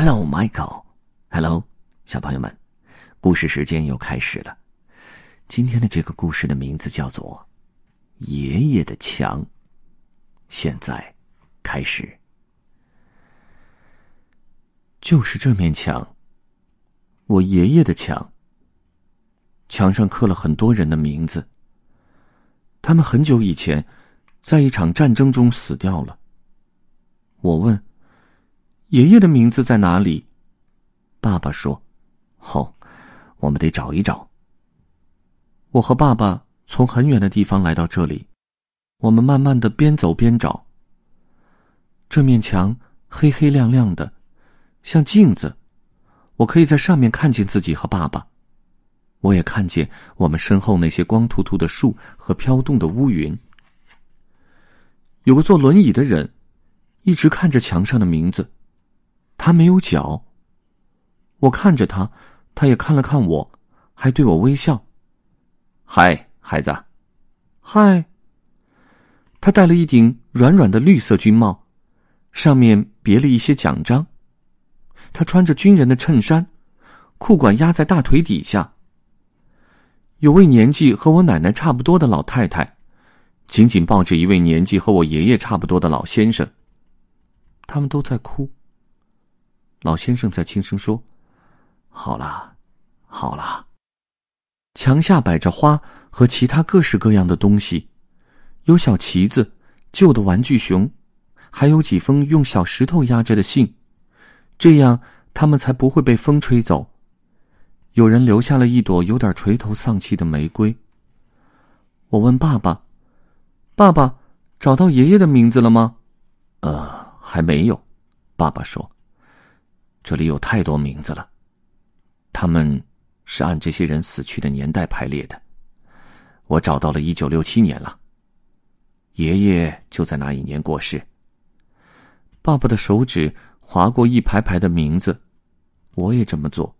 Hello, Michael. Hello，小朋友们，故事时间又开始了。今天的这个故事的名字叫做《爷爷的墙》。现在开始，就是这面墙，我爷爷的墙。墙上刻了很多人的名字。他们很久以前，在一场战争中死掉了。我问：“爷爷的名字在哪里？”爸爸说：“哦，我们得找一找。”我和爸爸从很远的地方来到这里，我们慢慢的边走边找。这面墙黑黑亮亮的，像镜子，我可以在上面看见自己和爸爸。我也看见我们身后那些光秃秃的树和飘动的乌云。有个坐轮椅的人，一直看着墙上的名字，他没有脚。我看着他，他也看了看我，还对我微笑。嗨，孩子，嗨。他戴了一顶软软的绿色军帽，上面别了一些奖章。他穿着军人的衬衫，裤管压在大腿底下。有位年纪和我奶奶差不多的老太太，紧紧抱着一位年纪和我爷爷差不多的老先生。他们都在哭。老先生在轻声说。好了，好了。墙下摆着花和其他各式各样的东西，有小旗子、旧的玩具熊，还有几封用小石头压着的信，这样他们才不会被风吹走。有人留下了一朵有点垂头丧气的玫瑰。我问爸爸：“爸爸，找到爷爷的名字了吗？”“呃，还没有。”爸爸说：“这里有太多名字了。”他们是按这些人死去的年代排列的。我找到了一九六七年了。爷爷就在那一年过世。爸爸的手指划过一排排的名字，我也这么做。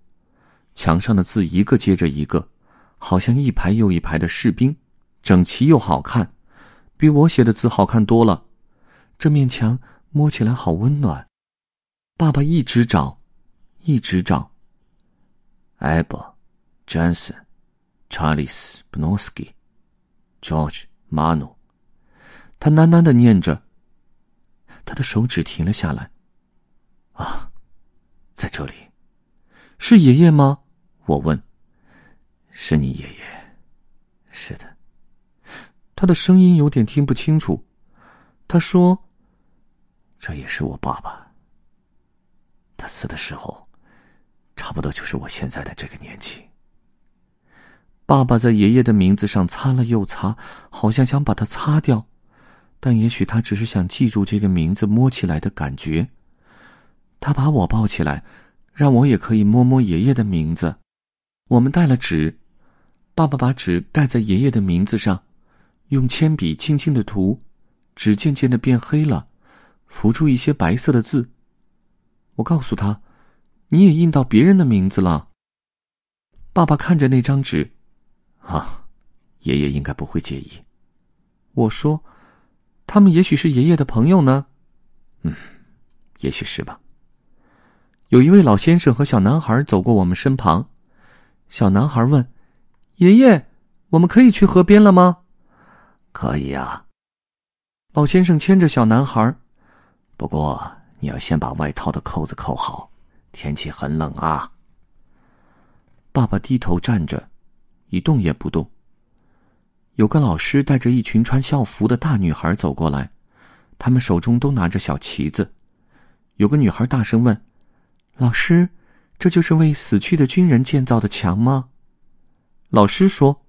墙上的字一个接着一个，好像一排又一排的士兵，整齐又好看，比我写的字好看多了。这面墙摸起来好温暖。爸爸一直找，一直找。Abel, Johnson, Charles Bnosky, George Mano，他喃喃的念着。他的手指停了下来。啊，在这里，是爷爷吗？我问。是你爷爷。是的。他的声音有点听不清楚。他说：“这也是我爸爸。他死的时候。”差不多就是我现在的这个年纪。爸爸在爷爷的名字上擦了又擦，好像想把它擦掉，但也许他只是想记住这个名字摸起来的感觉。他把我抱起来，让我也可以摸摸爷爷的名字。我们带了纸，爸爸把纸盖在爷爷的名字上，用铅笔轻轻的涂，纸渐渐的变黑了，浮出一些白色的字。我告诉他。你也印到别人的名字了。爸爸看着那张纸，啊，爷爷应该不会介意。我说，他们也许是爷爷的朋友呢。嗯，也许是吧。有一位老先生和小男孩走过我们身旁，小男孩问：“爷爷，我们可以去河边了吗？”“可以啊。”老先生牵着小男孩，不过你要先把外套的扣子扣好。天气很冷啊。爸爸低头站着，一动也不动。有个老师带着一群穿校服的大女孩走过来，他们手中都拿着小旗子。有个女孩大声问：“老师，这就是为死去的军人建造的墙吗？”老师说：“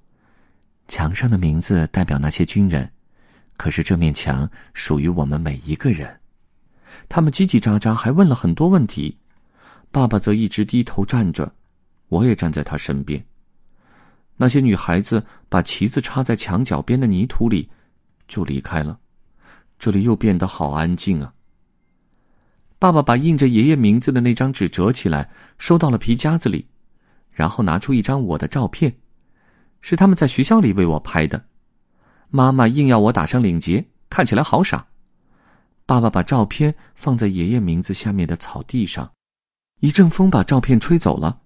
墙上的名字代表那些军人，可是这面墙属于我们每一个人。”他们叽叽喳喳，还问了很多问题。爸爸则一直低头站着，我也站在他身边。那些女孩子把旗子插在墙角边的泥土里，就离开了。这里又变得好安静啊。爸爸把印着爷爷名字的那张纸折起来，收到了皮夹子里，然后拿出一张我的照片，是他们在学校里为我拍的。妈妈硬要我打上领结，看起来好傻。爸爸把照片放在爷爷名字下面的草地上。一阵风把照片吹走了，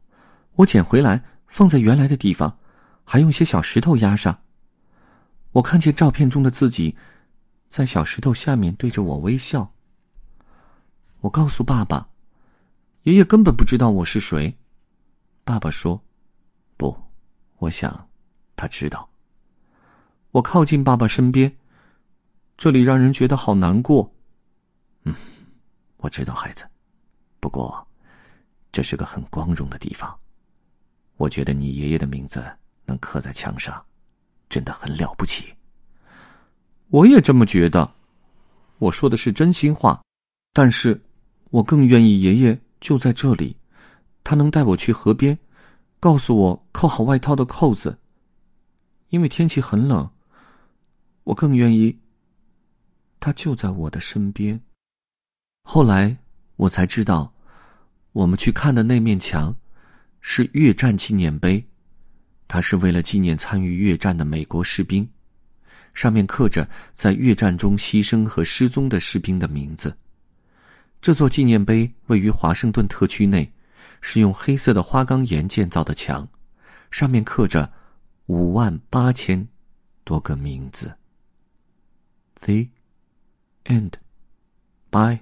我捡回来放在原来的地方，还用些小石头压上。我看见照片中的自己，在小石头下面对着我微笑。我告诉爸爸，爷爷根本不知道我是谁。爸爸说：“不，我想他知道。”我靠近爸爸身边，这里让人觉得好难过。嗯，我知道，孩子。不过，这是个很光荣的地方。我觉得你爷爷的名字能刻在墙上。真的很了不起，我也这么觉得。我说的是真心话，但是，我更愿意爷爷就在这里，他能带我去河边，告诉我扣好外套的扣子。因为天气很冷，我更愿意。他就在我的身边。后来我才知道，我们去看的那面墙，是越战纪念碑。它是为了纪念参与越战的美国士兵，上面刻着在越战中牺牲和失踪的士兵的名字。这座纪念碑位于华盛顿特区内，是用黑色的花岗岩建造的墙，上面刻着五万八千多个名字。The end. Bye.